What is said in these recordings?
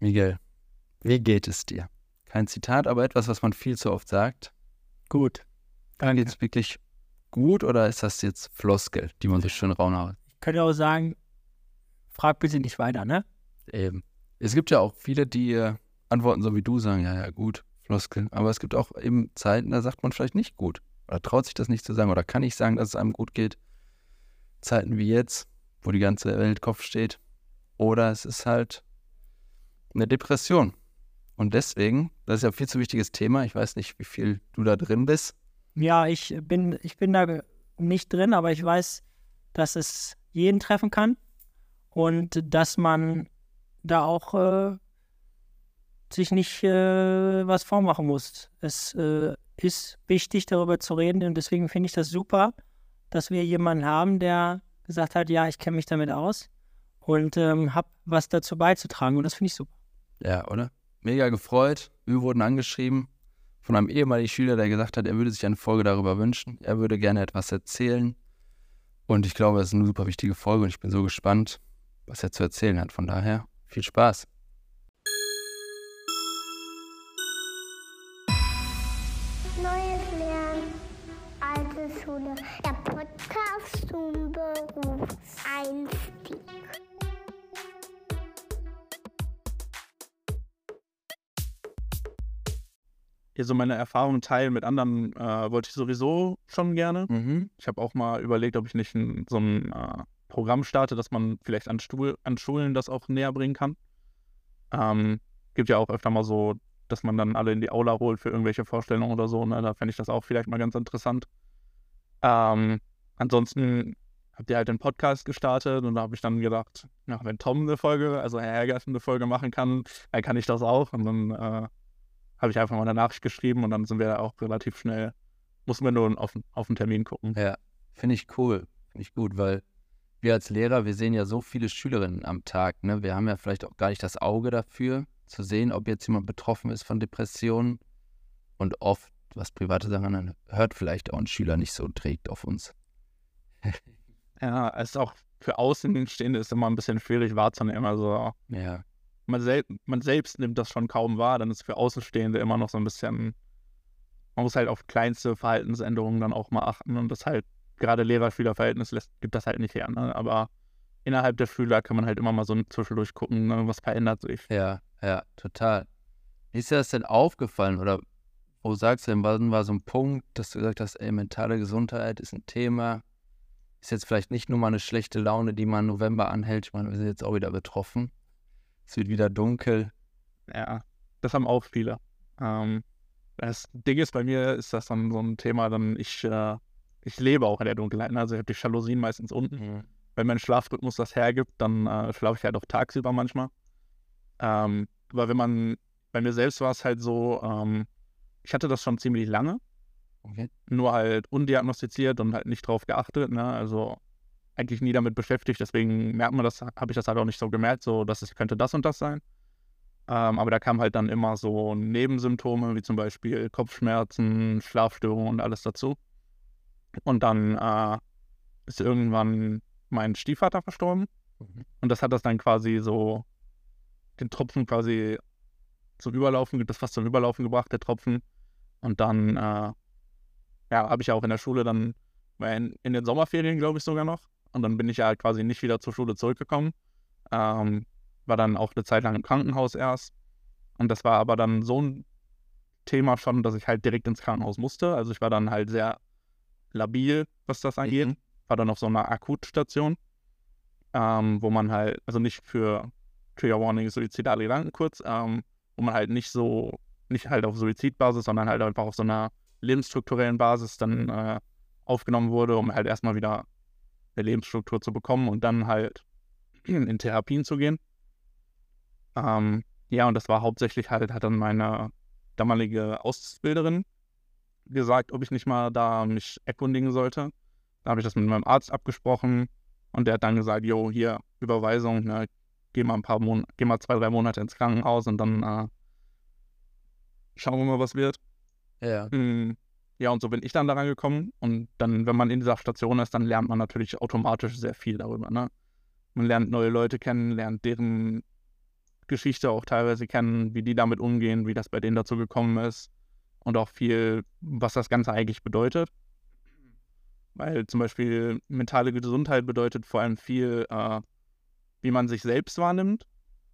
Miguel, wie geht es dir? Kein Zitat, aber etwas, was man viel zu oft sagt. Gut. Dann geht es wirklich gut oder ist das jetzt Floskel, die man so schön raunhaut? Ich könnte auch sagen, frag bitte nicht weiter, ne? Eben. Es gibt ja auch viele, die äh, antworten so wie du, sagen, ja, ja, gut, Floskel. Aber es gibt auch eben Zeiten, da sagt man vielleicht nicht gut. Oder traut sich das nicht zu sagen. Oder kann ich sagen, dass es einem gut geht. Zeiten wie jetzt, wo die ganze Welt Kopf steht. Oder es ist halt eine Depression. Und deswegen, das ist ja ein viel zu wichtiges Thema. Ich weiß nicht, wie viel du da drin bist. Ja, ich bin, ich bin da nicht drin, aber ich weiß, dass es jeden treffen kann und dass man da auch äh, sich nicht äh, was vormachen muss. Es äh, ist wichtig, darüber zu reden und deswegen finde ich das super, dass wir jemanden haben, der gesagt hat, ja, ich kenne mich damit aus und ähm, habe was dazu beizutragen und das finde ich super. Ja, oder? Mega gefreut. Wir wurden angeschrieben von einem ehemaligen Schüler, der gesagt hat, er würde sich eine Folge darüber wünschen. Er würde gerne etwas erzählen. Und ich glaube, es ist eine super wichtige Folge und ich bin so gespannt, was er zu erzählen hat. Von daher, viel Spaß. Neues Lernen, alte Schule. Der Podcast zum Berufseinstieg. Hier so meine Erfahrungen teilen mit anderen äh, wollte ich sowieso schon gerne. Mhm. Ich habe auch mal überlegt, ob ich nicht ein, so ein äh, Programm starte, dass man vielleicht an, Stuhl, an Schulen das auch näher bringen kann. Ähm, gibt ja auch öfter mal so, dass man dann alle in die Aula holt für irgendwelche Vorstellungen oder so. Ne? Da fände ich das auch vielleicht mal ganz interessant. Ähm, ansonsten habt ihr halt den Podcast gestartet und da habe ich dann gedacht, ja, wenn Tom eine Folge, also Herr Hergers eine Folge machen kann, dann kann ich das auch. Und dann äh, habe ich einfach mal eine Nachricht geschrieben und dann sind wir auch relativ schnell, mussten wir nur auf, auf den Termin gucken. Ja, finde ich cool. Finde ich gut, weil wir als Lehrer, wir sehen ja so viele Schülerinnen am Tag. Ne? Wir haben ja vielleicht auch gar nicht das Auge dafür, zu sehen, ob jetzt jemand betroffen ist von Depressionen. Und oft, was private Sachen hört vielleicht auch ein Schüler nicht so und trägt auf uns. Ja, es ist auch für Außenstehende ist immer ein bisschen schwierig wahrzunehmen. Also Ja, man, sel man selbst nimmt das schon kaum wahr, dann ist für Außenstehende immer noch so ein bisschen, man muss halt auf kleinste Verhaltensänderungen dann auch mal achten und das halt gerade Lehrer-Schüler-Verhältnis gibt das halt nicht her. Ne? Aber innerhalb der Schüler kann man halt immer mal so zwischendurch gucken, ne? was verändert sich. ja, ja, total. Ist dir das denn aufgefallen oder wo sagst du denn, wann war so ein Punkt, dass du gesagt hast, ey, mentale Gesundheit ist ein Thema, ist jetzt vielleicht nicht nur mal eine schlechte Laune, die mal im November anhält, ich meine, wir sind jetzt auch wieder betroffen, es wird wieder dunkel, Ja, das haben auch viele. Ähm, das Ding ist, bei mir ist das dann so ein Thema, dann ich, äh, ich lebe auch in der Dunkelheit. ne? Also ich habe die Jalousien meistens unten. wenn mein Schlafrhythmus das hergibt, dann äh, schlafe ich halt auch tagsüber manchmal. Ähm, aber wenn man, bei mir selbst war es halt so, ähm, ich hatte das schon ziemlich lange, Okay. nur halt undiagnostiziert und halt nicht drauf geachtet, ne? Also eigentlich nie damit beschäftigt, deswegen merkt man das, habe ich das halt auch nicht so gemerkt, so dass es könnte das und das sein. Ähm, aber da kamen halt dann immer so Nebensymptome, wie zum Beispiel Kopfschmerzen, Schlafstörungen und alles dazu. Und dann äh, ist irgendwann mein Stiefvater verstorben. Mhm. Und das hat das dann quasi so, den Tropfen quasi zum Überlaufen, das fast zum Überlaufen gebracht, der Tropfen. Und dann, äh, ja, habe ich ja auch in der Schule dann, in, in den Sommerferien, glaube ich, sogar noch. Und dann bin ich ja quasi nicht wieder zur Schule zurückgekommen. Ähm, war dann auch eine Zeit lang im Krankenhaus erst. Und das war aber dann so ein Thema schon, dass ich halt direkt ins Krankenhaus musste. Also ich war dann halt sehr labil, was das angeht. Mhm. War dann auf so einer Akutstation, ähm, wo man halt, also nicht für Trigger Warning, suizidale Gedanken kurz, ähm, wo man halt nicht so, nicht halt auf Suizidbasis, sondern halt einfach auf so einer lebensstrukturellen Basis dann äh, aufgenommen wurde, um halt erstmal wieder eine Lebensstruktur zu bekommen und dann halt in Therapien zu gehen. Ähm, ja, und das war hauptsächlich halt, hat dann meine damalige Ausbilderin gesagt, ob ich nicht mal da mich erkundigen sollte. Da habe ich das mit meinem Arzt abgesprochen und der hat dann gesagt, jo, hier, Überweisung, ne, geh mal ein paar Monate, geh mal zwei, drei Monate ins Krankenhaus und dann äh, schauen wir mal, was wird. Ja. Mm, Ja, und so bin ich dann daran gekommen. Und dann, wenn man in dieser Station ist, dann lernt man natürlich automatisch sehr viel darüber. Ne? Man lernt neue Leute kennen, lernt deren Geschichte auch teilweise kennen, wie die damit umgehen, wie das bei denen dazu gekommen ist und auch viel, was das Ganze eigentlich bedeutet. Weil zum Beispiel mentale Gesundheit bedeutet vor allem viel, äh, wie man sich selbst wahrnimmt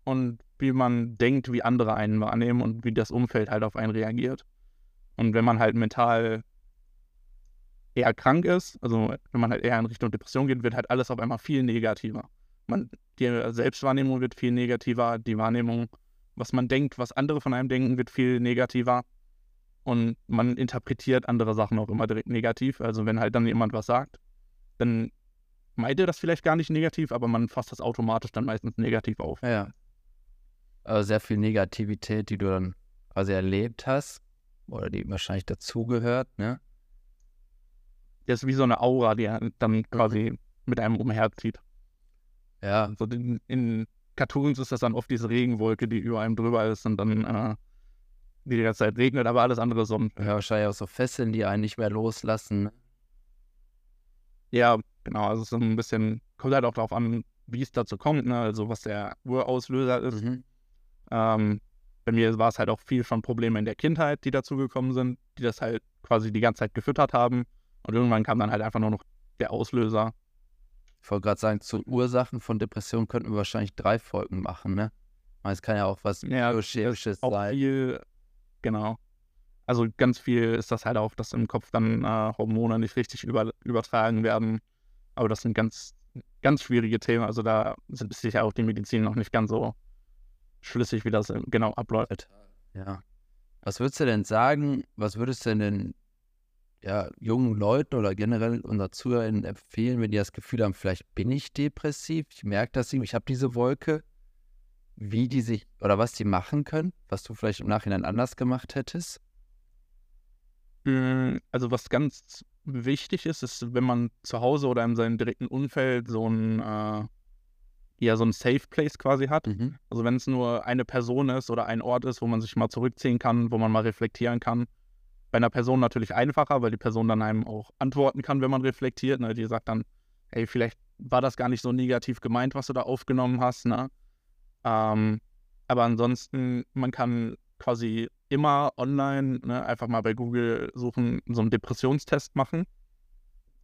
und wie man denkt, wie andere einen wahrnehmen und wie das Umfeld halt auf einen reagiert. Und wenn man halt mental eher krank ist, also wenn man halt eher in Richtung Depression geht, wird halt alles auf einmal viel negativer. Man, die Selbstwahrnehmung wird viel negativer, die Wahrnehmung, was man denkt, was andere von einem denken, wird viel negativer. Und man interpretiert andere Sachen auch immer direkt negativ. Also wenn halt dann jemand was sagt, dann meint er das vielleicht gar nicht negativ, aber man fasst das automatisch dann meistens negativ auf. Ja. Also sehr viel Negativität, die du dann quasi erlebt hast oder die wahrscheinlich dazugehört, ne? Das ist wie so eine Aura, die dann quasi mit einem umherzieht. Ja. So in, in Cartoons ist das dann oft diese Regenwolke, die über einem drüber ist und dann äh, die ganze Zeit regnet, aber alles andere Sonne. Ja, wahrscheinlich auch so Fesseln, die einen nicht mehr loslassen. ne? Ja, genau. Also so ein bisschen, kommt halt auch darauf an, wie es dazu kommt, ne? Also was der Urauslöser ist. Mhm. Ähm, bei mir war es halt auch viel von Problemen in der Kindheit, die dazugekommen sind, die das halt quasi die ganze Zeit gefüttert haben. Und irgendwann kam dann halt einfach nur noch der Auslöser. Ich wollte gerade sagen, zu Ursachen von Depressionen könnten wir wahrscheinlich drei Folgen machen, ne? Es kann ja auch was Ja, biochemisches Auch sein. viel, genau. Also ganz viel ist das halt auch, dass im Kopf dann äh, Hormone nicht richtig über, übertragen werden. Aber das sind ganz, ganz schwierige Themen. Also da sind sicher auch die Medizin noch nicht ganz so schlüssig, wie das äh, genau abläuft. Ja. Was würdest du denn sagen, was würdest du denn den ja, jungen Leuten oder generell unseren ZuhörerInnen empfehlen, wenn die das Gefühl haben, vielleicht bin ich depressiv, ich merke das irgendwie, ich habe diese Wolke, wie die sich oder was die machen können, was du vielleicht im Nachhinein anders gemacht hättest? Mm, Also was ganz wichtig ist, ist, wenn man zu Hause oder in seinem direkten Umfeld so ein, äh, ja, so ein Safe Place quasi hat. Mhm. Also wenn es nur eine Person ist oder ein Ort ist, wo man sich mal zurückziehen kann, wo man mal reflektieren kann. Bei einer Person natürlich einfacher, weil die Person dann einem auch antworten kann, wenn man reflektiert. Ne? Die sagt dann, hey, vielleicht war das gar nicht so negativ gemeint, was du da aufgenommen hast. Ne? Ähm, aber ansonsten, man kann quasi immer online ne, einfach mal bei Google suchen, so einen Depressionstest machen.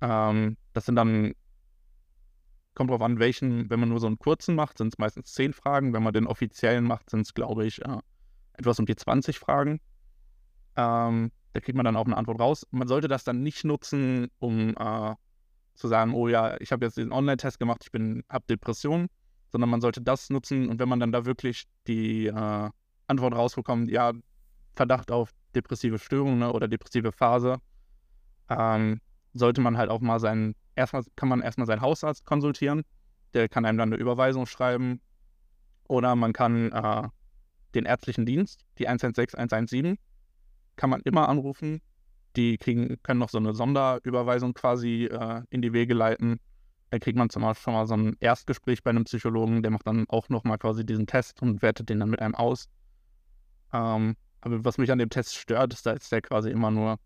Ähm, das sind dann, kommt drauf an, welchen, wenn man nur so einen kurzen macht, sind es meistens zehn Fragen. Wenn man den offiziellen macht, sind es, glaube ich, äh, etwas um die 20 Fragen. Ähm, da kriegt man dann auch eine Antwort raus. Man sollte das dann nicht nutzen, um äh, zu sagen, oh ja, ich habe jetzt den Online-Test gemacht, ich bin, habe Depressionen, sondern man sollte das nutzen und wenn man dann da wirklich die äh, Antwort rausbekommt, ja, Verdacht auf depressive Störung ne, oder depressive Phase, ähm, sollte man halt auch mal seinen, erstmal kann man erstmal seinen Hausarzt konsultieren, der kann einem dann eine Überweisung schreiben oder man kann äh, den ärztlichen Dienst, die 116, 117, kann man immer anrufen. Die kriegen, können noch so eine Sonderüberweisung quasi äh, in die Wege leiten. Da kriegt man zum Beispiel schon mal so ein Erstgespräch bei einem Psychologen, der macht dann auch nochmal quasi diesen Test und wertet den dann mit einem aus. Ähm, aber was mich an dem Test stört, ist, dass der quasi immer nur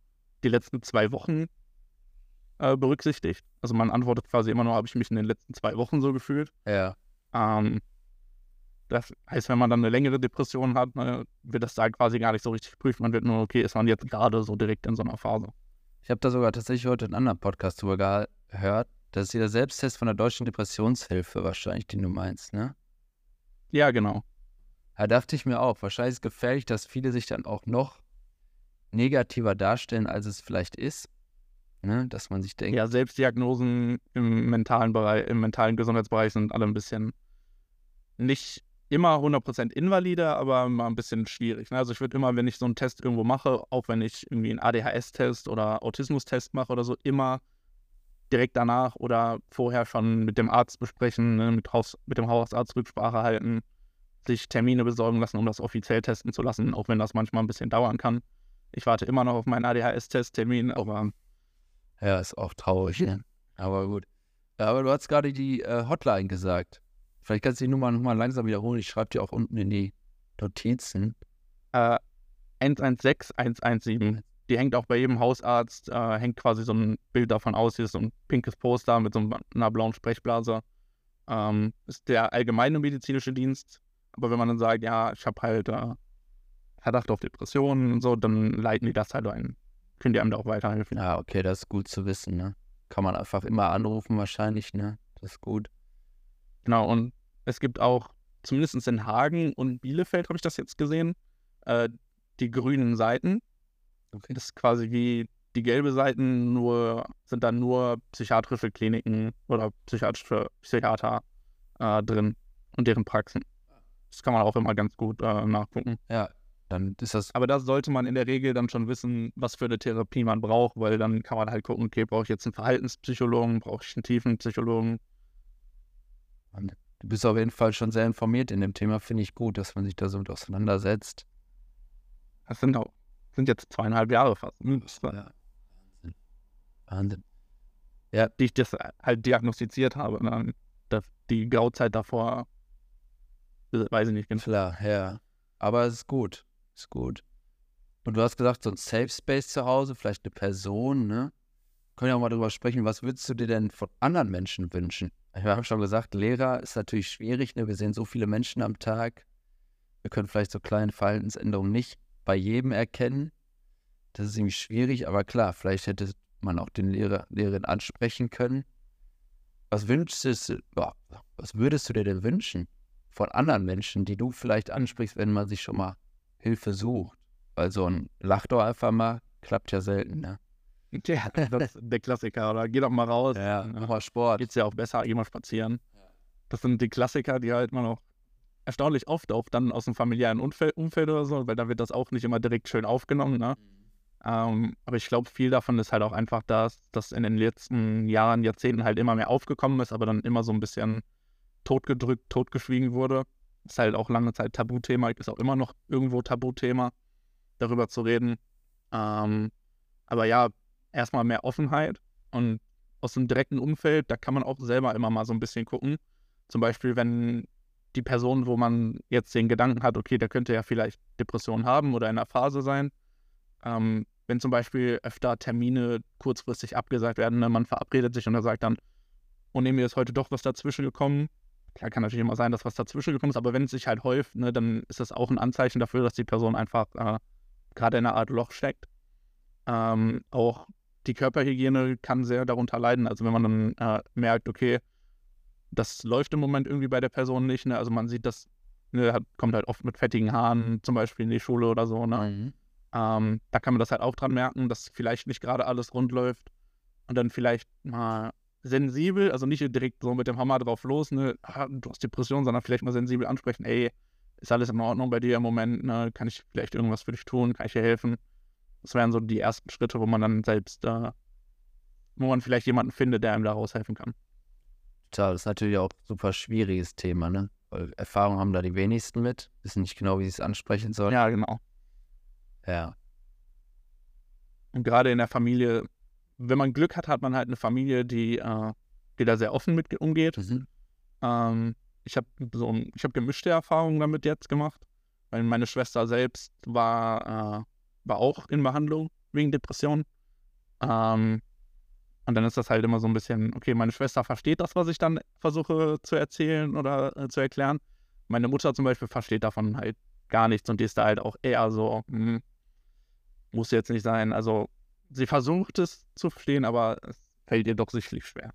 die letzten zwei Wochen äh, berücksichtigt. Also man antwortet quasi immer nur, habe ich mich in den letzten zwei Wochen so gefühlt. Ja. Ähm, das heißt, wenn man dann eine längere Depression hat, ne, wird das da quasi gar nicht so richtig geprüft. Man wird nur, okay, ist man jetzt gerade so direkt in so einer Phase. Ich habe da sogar tatsächlich heute einen anderen Podcast drüber gehört. Das ist der Selbsttest von der Deutschen Depressionshilfe wahrscheinlich, den du meinst, ne? Ja, genau. Da dachte ich mir auch, wahrscheinlich ist es gefährlich, dass viele sich dann auch noch negativer darstellen, als es vielleicht ist. Ne? Dass man sich denkt, Ja, Selbstdiagnosen im mentalen Bereich, im mentalen Gesundheitsbereich sind alle ein bisschen nicht immer 100% invalide, aber mal ein bisschen schwierig. Ne? Also ich würde immer, wenn ich so einen Test irgendwo mache, auch wenn ich irgendwie einen ADHS-Test oder Autismus-Test mache oder so, immer direkt danach oder vorher schon mit dem Arzt besprechen, ne? mit, Haus, mit dem Hausarzt Rücksprache halten, sich Termine besorgen lassen, um das offiziell testen zu lassen, auch wenn das manchmal ein bisschen dauern kann. Ich warte immer noch auf meinen ADHS-Testtermin, aber ja, ist auch traurig. Ne? Aber gut. Ja, aber du hast gerade die äh, Hotline gesagt. Vielleicht kannst du die Nummer nochmal langsam wiederholen. Ich schreibe die auch unten in die Notizen. äh, 116 117. Die hängt auch bei jedem Hausarzt, äh, hängt quasi so ein Bild davon aus, hier ist so ein pinkes Poster mit so einer blauen Sprechblase. Ähm, ist der allgemeine medizinische Dienst. Aber wenn man dann sagt, ja, ich habe halt äh, Verdacht auf Depressionen und so, dann leiten die das halt ein. Können die einem da auch weiterhelfen. Ja, okay, das ist gut zu wissen, ne? Kann man einfach immer anrufen wahrscheinlich, ne? Das ist gut. Genau, und es gibt auch, zumindest in Hagen und Bielefeld habe ich das jetzt gesehen, äh, die grünen Seiten. Okay. Das ist quasi wie die gelbe Seiten, nur sind dann nur psychiatrische Kliniken oder psychiatrische Psychiater äh, drin und deren Praxen. Das kann man auch immer ganz gut äh, nachgucken. Ja, dann ist das. Aber da sollte man in der Regel dann schon wissen, was für eine Therapie man braucht, weil dann kann man halt gucken, okay, brauche ich jetzt einen Verhaltenspsychologen, brauche ich einen Tiefenpsychologen. Du bist auf jeden Fall schon sehr informiert in dem Thema, finde ich gut, dass man sich da so mit auseinandersetzt. Das sind auch, sind jetzt zweieinhalb Jahre fast, ne? das war, Ja. Wahnsinn. die ich das halt diagnostiziert habe. Ne? Das, die Grauzeit davor, weiß ich nicht genau. Klar, ja. Aber es ist gut. Ist gut. Und du hast gesagt, so ein Safe Space zu Hause, vielleicht eine Person, ne? Können ja auch mal darüber sprechen, was würdest du dir denn von anderen Menschen wünschen? Ich habe schon gesagt, Lehrer ist natürlich schwierig, ne? Wir sehen so viele Menschen am Tag. Wir können vielleicht so kleine Verhaltensänderungen nicht bei jedem erkennen. Das ist irgendwie schwierig, aber klar, vielleicht hätte man auch den Lehrer, Lehrerin ansprechen können. Was wünschst du, was würdest du dir denn wünschen von anderen Menschen, die du vielleicht ansprichst, wenn man sich schon mal Hilfe sucht? Weil so ein Lach doch einfach mal klappt ja selten, ne? Ja, das ist der Klassiker, oder? Geh doch mal raus. Ja, mach mal Sport. Geht's ja auch besser, geh mal spazieren. Das sind die Klassiker, die halt man auch erstaunlich oft auch dann aus dem familiären Umfeld, Umfeld oder so, weil da wird das auch nicht immer direkt schön aufgenommen, ne? Ähm, aber ich glaube, viel davon ist halt auch einfach, dass das in den letzten Jahren, Jahrzehnten halt immer mehr aufgekommen ist, aber dann immer so ein bisschen totgedrückt, totgeschwiegen wurde. Ist halt auch lange Zeit Tabuthema, ist auch immer noch irgendwo Tabuthema, darüber zu reden. Ähm, aber ja, erstmal mehr Offenheit und aus dem direkten Umfeld, da kann man auch selber immer mal so ein bisschen gucken. Zum Beispiel, wenn die Person, wo man jetzt den Gedanken hat, okay, der könnte ja vielleicht Depression haben oder in einer Phase sein, ähm, wenn zum Beispiel öfter Termine kurzfristig abgesagt werden, ne, man verabredet sich und er sagt dann, oh nee, mir ist heute doch was dazwischen gekommen. Klar kann natürlich immer sein, dass was dazwischen gekommen ist, aber wenn es sich halt häuft, ne, dann ist das auch ein Anzeichen dafür, dass die Person einfach äh, gerade in einer Art Loch steckt. Ähm, auch die Körperhygiene kann sehr darunter leiden. Also wenn man dann äh, merkt, okay, das läuft im Moment irgendwie bei der Person nicht. Ne? Also man sieht das, ne, hat, kommt halt oft mit fettigen Haaren zum Beispiel in die Schule oder so. Ne? Mhm. Ähm, da kann man das halt auch dran merken, dass vielleicht nicht gerade alles rund läuft und dann vielleicht mal sensibel, also nicht direkt so mit dem Hammer drauf los, ne, ah, du hast Depression, sondern vielleicht mal sensibel ansprechen, ey, ist alles in Ordnung bei dir im Moment, ne, kann ich vielleicht irgendwas für dich tun, kann ich dir helfen? Das wären so die ersten Schritte, wo man dann selbst, äh, wo man vielleicht jemanden findet, der einem da raushelfen kann. Total, das ist natürlich auch ein super schwieriges Thema, ne? Weil Erfahrung haben da die wenigsten mit, wissen nicht genau, wie sie es ansprechen sollen. Ja, genau. Ja. Und gerade in der Familie, wenn man Glück hat, hat man halt eine Familie, die, äh, die da sehr offen mit umgeht. Mhm. Ähm, ich habe so ich habe gemischte Erfahrungen damit jetzt gemacht, weil meine Schwester selbst war, äh, war auch in Behandlung wegen Depression. Ähm, und dann ist das halt immer so ein bisschen, okay, meine Schwester versteht das, was ich dann versuche zu erzählen oder äh, zu erklären. Meine Mutter zum Beispiel versteht davon halt gar nichts und die ist da halt auch eher so, hm, muss jetzt nicht sein. Also sie versucht es zu verstehen, aber es fällt ihr doch sichtlich schwer.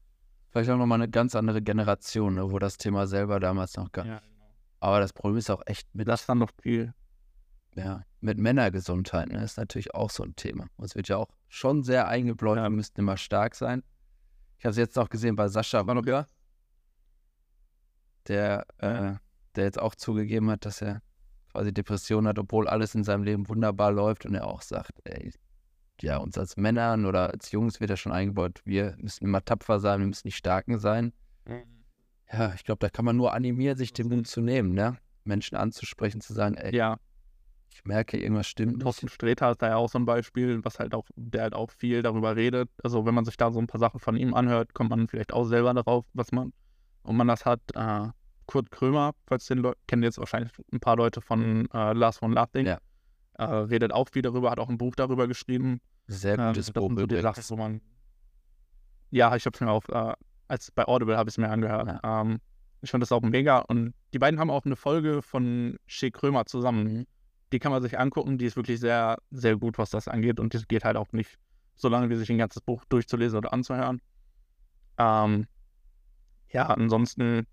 Vielleicht auch nochmal eine ganz andere Generation, ne, wo das Thema selber damals noch gar Ja. Aber das Problem ist auch echt mit, Das ist dann noch viel. ja, mit Männergesundheit, ne, ist natürlich auch so ein Thema. Uns wird ja auch schon sehr eingebläut, Ja. wir müssten immer stark sein. Ich habe es jetzt auch gesehen bei Sascha Wanoga, der, äh, der jetzt auch zugegeben hat, dass er quasi Depressionen hat, obwohl alles in seinem Leben wunderbar läuft und er auch sagt, ey, ja, uns als Männern oder als Jungs wird ja schon eingebaut, wir müssen immer tapfer sein, wir müssen die Starken sein. Ja, ich glaube, da kann man nur animieren, sich den Mut zu nehmen, ne? Menschen anzusprechen, zu sagen, ey, Ja, ich merke, irgendwas stimmt nicht. Thorsten Sträter ist da ja auch so ein Beispiel, was halt auch, der halt auch viel darüber redet. Also wenn man sich da so ein paar Sachen von ihm anhört, kommt man vielleicht auch selber darauf, was man, und man das hat. Äh, Kurt Krömer, falls den Leute, kennen jetzt wahrscheinlich ein paar Leute von äh, Lars von Laughing. Ja. Äh, redet auch viel darüber, hat auch ein Buch darüber geschrieben. Sehr Ähm, gutes das Buch sind so man. Ja, ich habe es mir auch, äh, als bei Audible habe ich es mir angehört. Ähm, ich fand das auch mega und die beiden haben auch eine Folge von Shea Krömer zusammen. Mhm. Die kann man sich angucken, die ist wirklich sehr, sehr gut, was das angeht. Und das geht halt auch nicht so lange, wie sich ein ganzes Buch durchzulesen oder anzuhören. Ähm, ja, ansonsten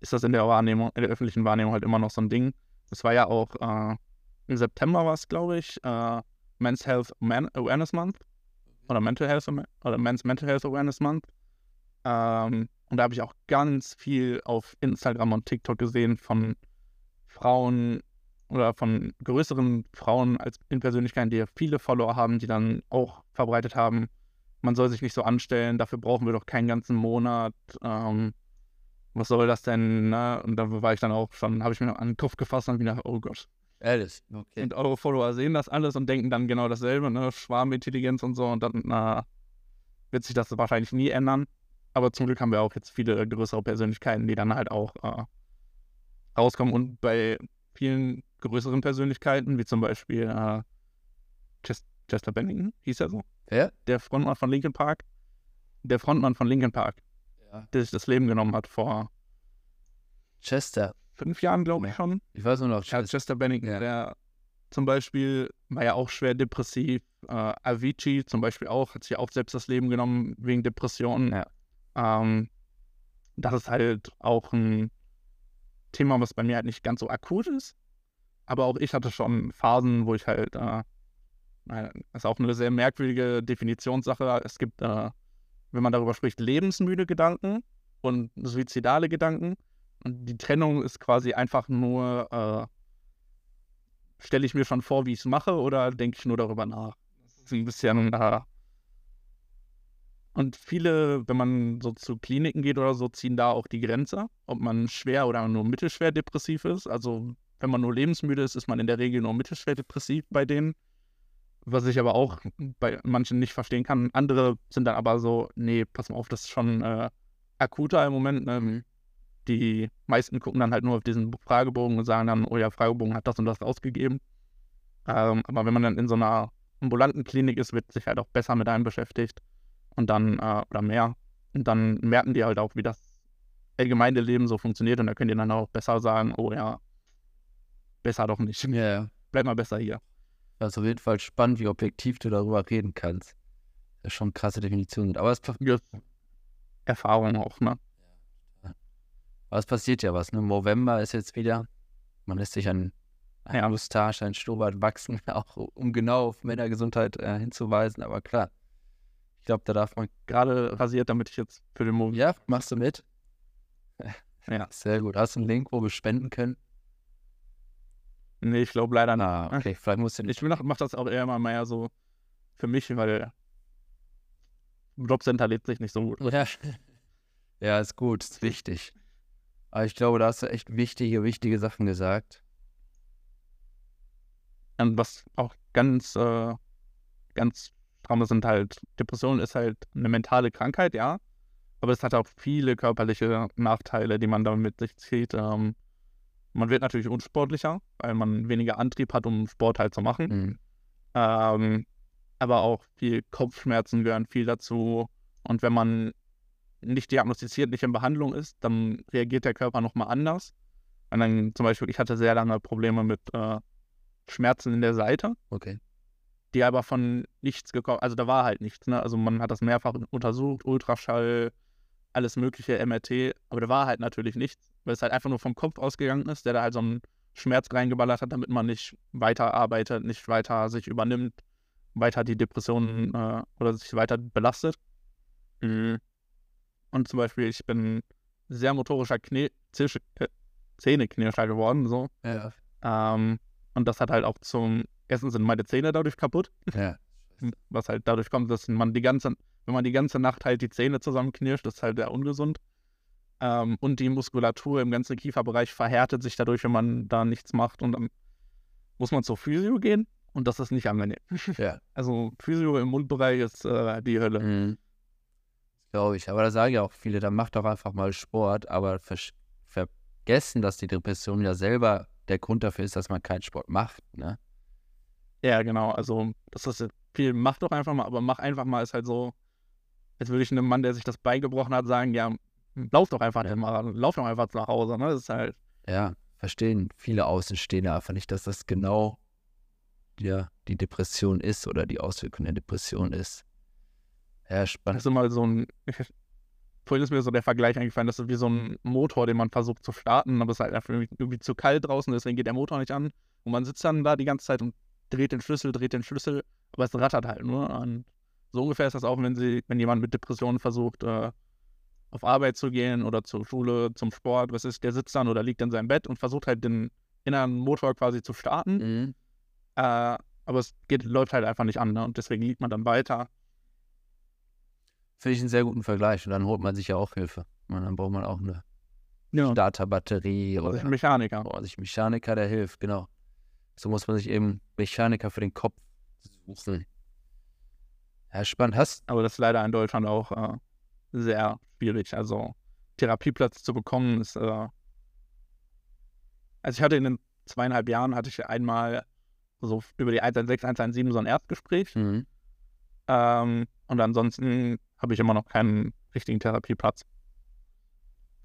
ist das in der Wahrnehmung, in der öffentlichen Wahrnehmung halt immer noch so ein Ding. Es war ja auch äh, im September war es, glaube ich, äh, Men's Health Man Awareness Month oder Mental Health oder Men's Mental Health Awareness Month. Ähm, und da habe ich auch ganz viel auf Instagram und TikTok gesehen von Frauen oder von größeren Frauen als in Persönlichkeiten, die ja viele Follower haben, die dann auch verbreitet haben, man soll sich nicht so anstellen, dafür brauchen wir doch keinen ganzen Monat. Ähm, was soll das denn? Ne? Und da war ich dann auch schon, habe ich mir noch an den Kopf gefasst und gedacht, oh Gott. Ehrlich, okay. Und eure Follower sehen das alles und denken dann genau dasselbe, ne? Schwarmintelligenz und so. Und dann na, wird sich das wahrscheinlich nie ändern. Aber zum Glück haben wir auch jetzt viele größere Persönlichkeiten, die dann halt auch äh, rauskommen. Und bei vielen größeren Persönlichkeiten, wie zum Beispiel äh, Chester, Chester Bennington, hieß er so? Wer? Der Frontmann von Linkin Park. Der Frontmann von Linkin Park, Ja. der sich das Leben genommen hat vor Chester. Fünf Jahren, glaube ich schon. Ich weiß nur noch, Chester. Chester Bennington, Ja. der zum Beispiel war ja auch schwer depressiv. Äh, Avicii zum Beispiel auch, hat sich auch selbst das Leben genommen wegen Depressionen. Ja. Ähm, das ist halt auch ein Thema, was bei mir halt nicht ganz so akut ist. Aber auch ich hatte schon Phasen, wo ich halt, äh, das ist auch eine sehr merkwürdige Definitionssache. Es gibt, äh, wenn man darüber spricht, lebensmüde Gedanken und suizidale Gedanken. Die Trennung ist quasi einfach nur, äh, stelle ich mir schon vor, wie ich es mache, oder denke ich nur darüber nach? Das ist ein bisschen. Äh, und viele, wenn man so zu Kliniken geht oder so, ziehen da auch die Grenze, ob man schwer oder nur mittelschwer depressiv ist. Also, wenn man nur lebensmüde ist, ist man in der Regel nur mittelschwer depressiv bei denen. Was ich aber auch bei manchen nicht verstehen kann. Andere sind dann aber so, nee, pass mal auf, das ist schon äh, akuter im Moment. Ne? Die meisten gucken dann halt nur auf diesen Fragebogen und sagen dann, oh ja, Fragebogen hat das und das ausgegeben. Ähm, aber wenn man dann in so einer ambulanten Klinik ist, wird sich halt auch besser mit einem beschäftigt und dann, äh, oder mehr. Und dann merken die halt auch, wie das allgemeine Leben so funktioniert und da können die dann auch besser sagen, oh ja, besser doch nicht. Ja. Bleib mal besser hier. Das ist auf jeden Fall spannend, wie objektiv du darüber reden kannst. Das ist schon eine krasse Definition. Aber es, Ja, Erfahrung auch, ne? Aber es passiert ja was. Ne? November ist jetzt wieder. Man lässt sich ein, ein. Mustache, ein Schnurrbart wachsen, auch um genau auf Männergesundheit äh, hinzuweisen. Aber klar, ich glaube, da darf man. Gerade rasiert, damit ich jetzt für den Moment. Ja, machst du mit? Ja. Sehr gut. Hast du einen Link, wo wir spenden können? Nee, ich glaube leider nicht. Ah, okay. Vielleicht musst du nicht. Ich mache das auch eher mal mehr so für mich, weil Jobcenter lebt sich nicht so gut. Ja. ja, ist gut, ist wichtig. Aber ich glaube, da hast du echt wichtige, wichtige Sachen gesagt. Und was auch ganz, äh, ganz ist, sind halt, Depression ist halt eine mentale Krankheit, ja. Aber es hat auch viele körperliche Nachteile, die man damit sich zieht. Ähm, man wird natürlich unsportlicher, weil man weniger Antrieb hat, um Sport halt zu machen. Mhm. Ähm, aber auch viel Kopfschmerzen gehören viel dazu. Und wenn man nicht diagnostiziert, nicht in Behandlung ist, dann reagiert der Körper nochmal anders. Und dann zum Beispiel, ich hatte sehr lange Probleme mit äh, Schmerzen in der Seite, Okay. die aber von nichts gekommen, also da war halt nichts. Ne? Also man hat das mehrfach untersucht, Ultraschall, alles mögliche, MRT, aber da war halt natürlich nichts, weil es halt einfach nur vom Kopf ausgegangen ist, der da halt so einen Schmerz reingeballert hat, damit man nicht weiterarbeitet, nicht weiter sich übernimmt, weiter die Depressionen äh, oder sich weiter belastet. Mhm. Und zum Beispiel, ich bin sehr motorischer Knie Zisch äh, Zähneknirscher geworden, so. Ja. Ähm, und das hat halt auch zum, erstens sind meine Zähne dadurch kaputt, ja. was halt dadurch kommt, dass man die ganze, wenn man die ganze Nacht halt die Zähne zusammenknirscht, das ist halt sehr ungesund. Ähm, und die Muskulatur im ganzen Kieferbereich verhärtet sich dadurch, wenn man da nichts macht. Und dann muss man zur Physio gehen und das ist nicht angenehm. Ja. Also Physio im Mundbereich ist äh, die Hölle. Mhm. Glaube ich. Aber da sagen ja auch viele, dann macht doch einfach mal Sport, aber vergessen, dass die Depression ja selber der Grund dafür ist, dass man keinen Sport macht. Ne? Ja, genau. Also, das ist viel, mach doch einfach mal, aber mach einfach mal ist halt so, als würde ich einem Mann, der sich das beigebrochen hat, sagen, ja, lauf doch einfach den Marathon, lauf doch einfach nach Hause. Ne? Das ist halt, Ja, verstehen viele Außenstehende einfach nicht, dass das genau ja, die Depression ist oder die Auswirkung der Depression ist. Ja, das spannend. ist immer so ein. Vorhin ist mir so der Vergleich eingefallen, das ist wie so ein Motor, den man versucht zu starten, aber es ist halt einfach irgendwie, irgendwie zu kalt draußen, deswegen geht der Motor nicht an. Und man sitzt dann da die ganze Zeit und dreht den Schlüssel, dreht den Schlüssel, aber es rattert halt nur. Und so ungefähr ist das auch, wenn sie, wenn jemand mit Depressionen versucht, äh, auf Arbeit zu gehen oder zur Schule, zum Sport, was ist, der sitzt dann oder liegt in seinem Bett und versucht halt den inneren Motor quasi zu starten. Mhm. Äh, aber es geht, läuft halt einfach nicht an, ne? Und deswegen liegt man dann weiter. Finde ich einen sehr guten Vergleich. Und dann holt man sich ja auch Hilfe. Und dann braucht man auch eine Ja. Starterbatterie oder Mechaniker. braucht sich Mechaniker, der hilft, genau. So muss man sich eben Mechaniker für den Kopf suchen. Ja, spannend. Hast Aber das ist leider in Deutschland auch äh, sehr schwierig. Also Therapieplatz zu bekommen ist. Äh, also ich hatte in den zweieinhalb Jahren hatte ich einmal so über die 116, 117 so ein Erstgespräch. mhm. Ähm, und ansonsten habe ich immer noch keinen richtigen Therapieplatz.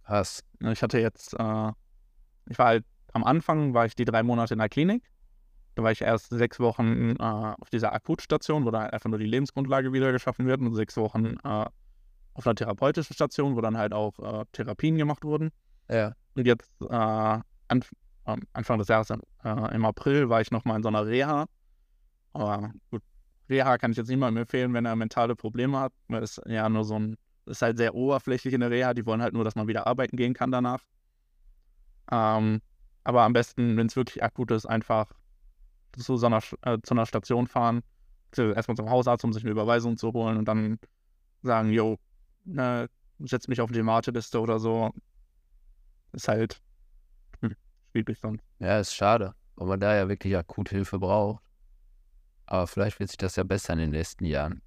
Hast. Ich hatte jetzt, äh, ich war halt am Anfang war ich die drei Monate in der Klinik. Da war ich erst sechs Wochen äh, auf dieser Akutstation, wo dann halt einfach nur die Lebensgrundlage wieder geschaffen wird und sechs Wochen äh, auf einer therapeutischen Station, wo dann halt auch äh, Therapien gemacht wurden. Ja. Und jetzt äh, Anf Anfang des Jahres, äh, im April, war ich nochmal in so einer Reha. Aber gut, Reha kann ich jetzt niemandem empfehlen, wenn er mentale Probleme hat. Weil ist ja nur so ein, ist halt sehr oberflächlich in der Reha. Die wollen halt nur, dass man wieder arbeiten gehen kann danach. Ähm, aber am besten, wenn es wirklich akut ist, einfach zu so einer, äh, zu einer Station fahren, erstmal zum Hausarzt, um sich eine Überweisung zu holen und dann sagen, yo, ne, setz mich auf die Warteliste oder so. Ist halt hm, schwierig sonst. Ja, ist schade, weil man da ja wirklich akut Hilfe braucht. Aber vielleicht wird sich das ja besser in den nächsten Jahren.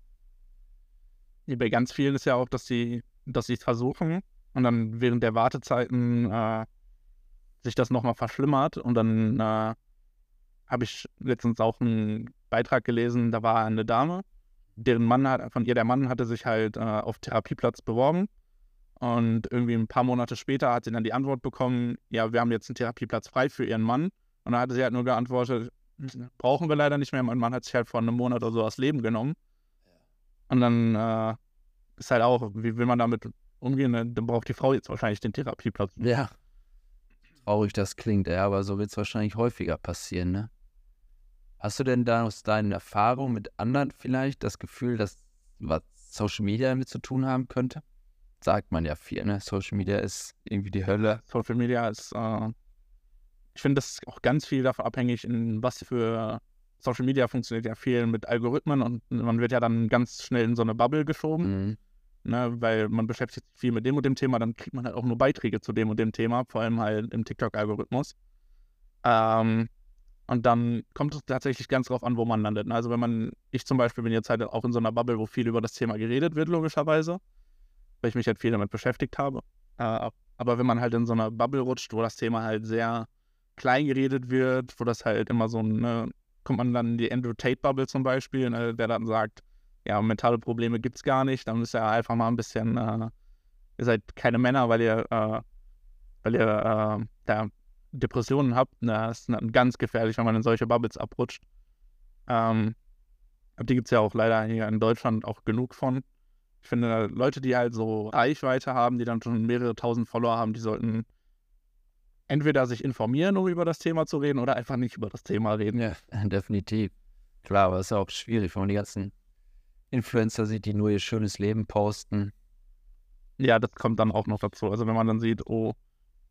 Ja, Bei ganz vielen ist ja auch, dass sie dass sie es versuchen und dann während der Wartezeiten äh, sich das nochmal verschlimmert und dann äh, habe ich letztens auch einen Beitrag gelesen, da war eine Dame, deren Mann hat, von ihr der Mann hatte sich halt äh, auf Therapieplatz beworben und irgendwie ein paar Monate später hat sie dann die Antwort bekommen, ja, wir haben jetzt einen Therapieplatz frei für ihren Mann und dann hatte sie halt nur geantwortet, brauchen wir leider nicht mehr, mein Mann hat sich halt vor einem Monat oder so das Leben genommen und dann äh, ist halt auch, wie will man damit umgehen? Dann braucht die Frau jetzt wahrscheinlich den Therapieplatz. Ja. Traurig das klingt, ja, aber so wird es wahrscheinlich häufiger passieren, ne? Hast du denn da aus deinen Erfahrungen mit anderen vielleicht das Gefühl, dass was Social Media damit zu tun haben könnte? Sagt man ja viel, ne? Social Media ist irgendwie die Hölle. Social Media ist, äh, ich finde, das ist auch ganz viel davon abhängig, in was für Social Media funktioniert ja viel mit Algorithmen und man wird ja dann ganz schnell in so eine Bubble geschoben, Mhm. ne, weil man beschäftigt sich viel mit dem und dem Thema, dann kriegt man halt auch nur Beiträge zu dem und dem Thema, vor allem halt im TikTok-Algorithmus. Ähm, und dann kommt es tatsächlich ganz drauf an, wo man landet. ne? Also wenn man, ich zum Beispiel bin jetzt halt auch in so einer Bubble, wo viel über das Thema geredet wird, logischerweise, weil ich mich halt viel damit beschäftigt habe. Äh, aber wenn man halt in so einer Bubble rutscht, wo das Thema halt sehr klein geredet wird, wo das halt immer so ein, ne, kommt man dann in die Andrew Tate-Bubble zum Beispiel, ne, der dann sagt, ja, mentale Probleme gibt's gar nicht, dann müsst ihr einfach mal ein bisschen, äh, ihr seid keine Männer, weil ihr, äh, weil ihr äh, da Depressionen habt. Ne, das ist dann ganz gefährlich, wenn man in solche Bubbles abrutscht. Ähm, die gibt's ja auch leider hier in Deutschland auch genug von. Ich finde, Leute, die halt so Reichweite haben, die dann schon mehrere tausend Follower haben, die sollten entweder sich informieren, um über das Thema zu reden, oder einfach nicht über das Thema reden. Ja, definitiv. Klar, aber es ist auch schwierig, wenn man die ganzen Influencer sieht, die nur ihr schönes Leben posten. Ja, das kommt dann auch noch dazu. Also wenn man dann sieht, oh,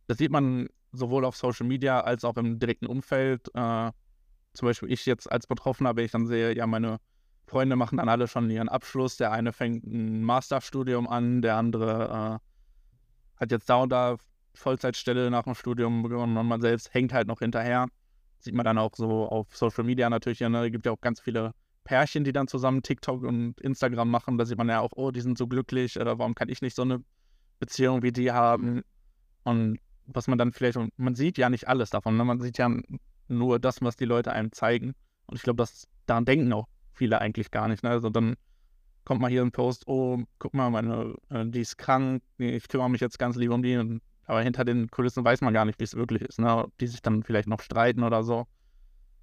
das sieht man sowohl auf Social Media als auch im direkten Umfeld. Äh, zum Beispiel ich jetzt als Betroffener, wenn ich dann sehe, ja, meine Freunde machen dann alle schon ihren Abschluss. Der eine fängt ein Masterstudium an, der andere äh, hat jetzt da und da Vollzeitstelle nach dem Studium begonnen und man selbst hängt halt noch hinterher. Sieht man dann auch so auf Social Media natürlich. Ja, ne? Es gibt ja auch ganz viele Pärchen, die dann zusammen TikTok und Instagram machen. Da sieht man ja auch, oh, die sind so glücklich oder warum kann ich nicht so eine Beziehung wie die haben? Und was man dann vielleicht, man sieht ja nicht alles davon, ne? man sieht ja nur das, was die Leute einem zeigen. Und ich glaube, daran denken auch viele eigentlich gar nicht. Ne? Also dann kommt mal hier ein Post, oh, guck mal, meine, äh, die ist krank, ich kümmere mich jetzt ganz lieb um die. Und, aber hinter den Kulissen weiß man gar nicht, wie es wirklich ist, ne? Ob die sich dann vielleicht noch streiten oder so.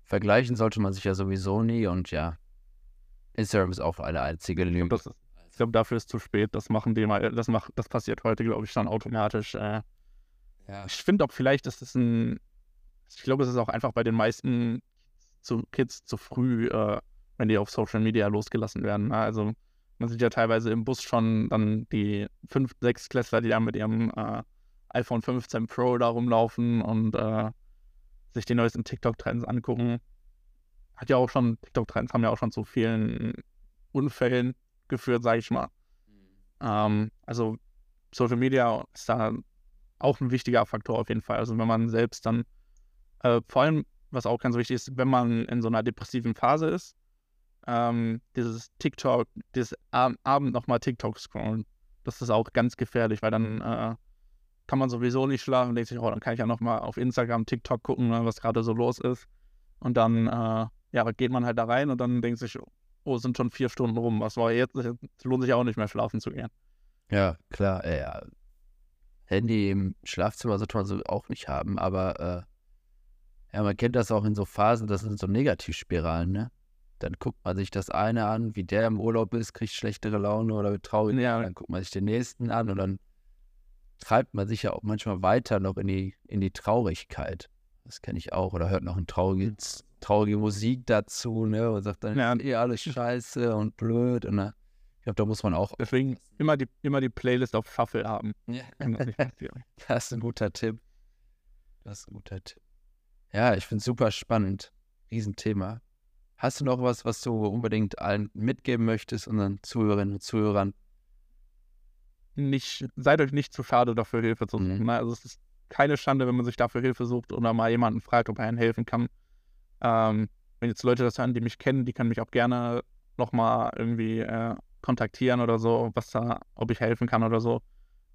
Vergleichen sollte man sich ja sowieso nie und ja, Instagram ist auch eine einzige Lüge. Ich glaube, dafür ist zu spät. Das machen die mal, das macht, das passiert heute, glaube ich, dann automatisch. Äh. Ja. Ich finde auch vielleicht, ist es ein, ich glaube, es ist auch einfach bei den meisten zu Kids zu früh, äh, wenn die auf Social Media losgelassen werden. Ne? Also man sieht ja teilweise im Bus schon dann die fünf, sechs Klässler, die da mit ihrem äh, iPhone 15 Pro da rumlaufen und äh, sich die neuesten TikTok-Trends angucken. Hat ja auch schon, TikTok-Trends haben ja auch schon zu vielen Unfällen geführt, sage ich mal. Ähm, also Social Media ist da auch ein wichtiger Faktor auf jeden Fall. Also wenn man selbst dann, äh, vor allem, was auch ganz wichtig ist, wenn man in so einer depressiven Phase ist, ähm, dieses TikTok, dieses Ab Abend nochmal TikTok scrollen, das ist auch ganz gefährlich, weil dann äh, kann man sowieso nicht schlafen denkt sich, oh, dann kann ich ja nochmal auf Instagram, TikTok gucken, ne, was gerade so los ist. Und dann, äh, ja, geht man halt da rein und dann denkt sich, oh, es sind schon vier Stunden rum, was war jetzt? Es lohnt sich auch nicht mehr schlafen zu gehen. Ja, klar, äh, ja. Handy im Schlafzimmer sollte man so auch nicht haben, aber äh, ja, man kennt das auch in so Phasen, das sind so Negativspiralen, ne? Dann guckt man sich das eine an, wie der im Urlaub ist, kriegt schlechtere Laune oder wird traurig. Ja. Dann guckt man sich den nächsten an und dann treibt man sich ja auch manchmal weiter noch in die, in die Traurigkeit. Das kenne ich auch. Oder hört noch ein trauriges, traurige Musik dazu, ne? Und sagt dann, Ja. eh alles scheiße und blöd. Und na, ich glaube, da muss man auch. Deswegen immer die, immer die Playlist auf Shuffle haben. Ja. Das ist ein guter Tipp. Das ist ein guter Tipp. Ja, ich finde es super spannend. Riesenthema. Hast du noch was, was du unbedingt allen mitgeben möchtest, unseren Zuhörerinnen und Zuhörern? Nicht, seid euch nicht zu schade dafür, Hilfe zu suchen. Mhm. Ne? Also es ist keine Schande, wenn man sich dafür Hilfe sucht oder mal jemanden fragt, ob er einen helfen kann. Ähm, wenn jetzt Leute das hören, die mich kennen, die können mich auch gerne nochmal irgendwie äh, kontaktieren oder so, was da, ob ich helfen kann oder so.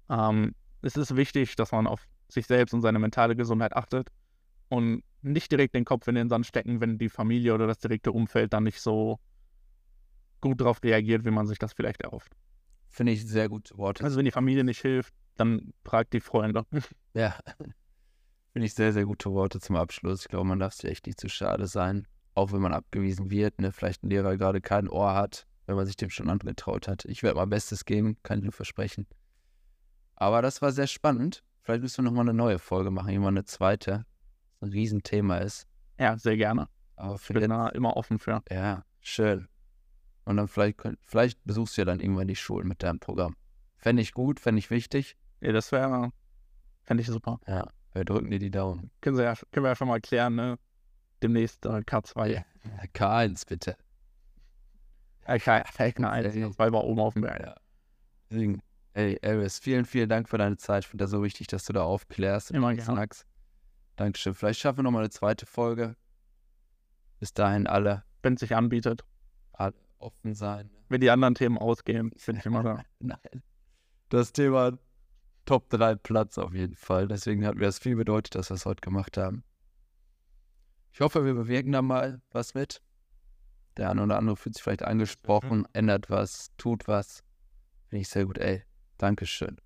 Ähm, es ist wichtig, dass man auf sich selbst und seine mentale Gesundheit achtet und nicht direkt den Kopf in den Sand stecken, wenn die Familie oder das direkte Umfeld dann nicht so gut darauf reagiert, wie man sich das vielleicht erhofft. Finde ich sehr gute Worte. Also wenn die Familie nicht hilft, dann fragt die Freunde. Ja, finde ich sehr, sehr gute Worte zum Abschluss. Ich glaube, man darf sich echt nicht zu schade sein, auch wenn man abgewiesen wird, ne? vielleicht ein Lehrer gerade kein Ohr hat, wenn man sich dem schon angetraut hat. Ich werde mein Bestes geben, kann ich nur versprechen. Aber das war sehr spannend. Vielleicht müssen wir nochmal eine neue Folge machen, irgendwann eine zweite. Das ein Riesenthema ist. Ja, sehr gerne. Aber für Ich bin da immer offen für. ja, schön. Und dann vielleicht, vielleicht besuchst du ja dann irgendwann die Schulen mit deinem Programm. Fände ich gut, fände ich wichtig. Ja, das wäre, fände ich super. Ja, wir drücken dir die Daumen. Können, Sie ja, können wir ja schon mal klären, ne? Demnächst äh, K2. Ja. K1, bitte. K, K1, K2 war oben auf dem Berg. Ja. Deswegen, ey, Elvis, vielen, vielen Dank für deine Zeit. Ich finde das so wichtig, dass du da aufklärst. Immer gerne. Dankeschön. Vielleicht schaffen wir nochmal eine zweite Folge. Bis dahin alle, Wenn es sich anbietet. alle offen sein. Wenn die anderen Themen ausgehen, bin ich immer da. Nein. Das Thema Top 3 Platz auf jeden Fall. Deswegen hat mir das viel bedeutet, dass wir es heute gemacht haben. Ich hoffe, wir bewirken da mal was mit. Der eine oder andere fühlt sich vielleicht angesprochen, ändert was, tut was. Finde ich sehr gut, ey. Dankeschön.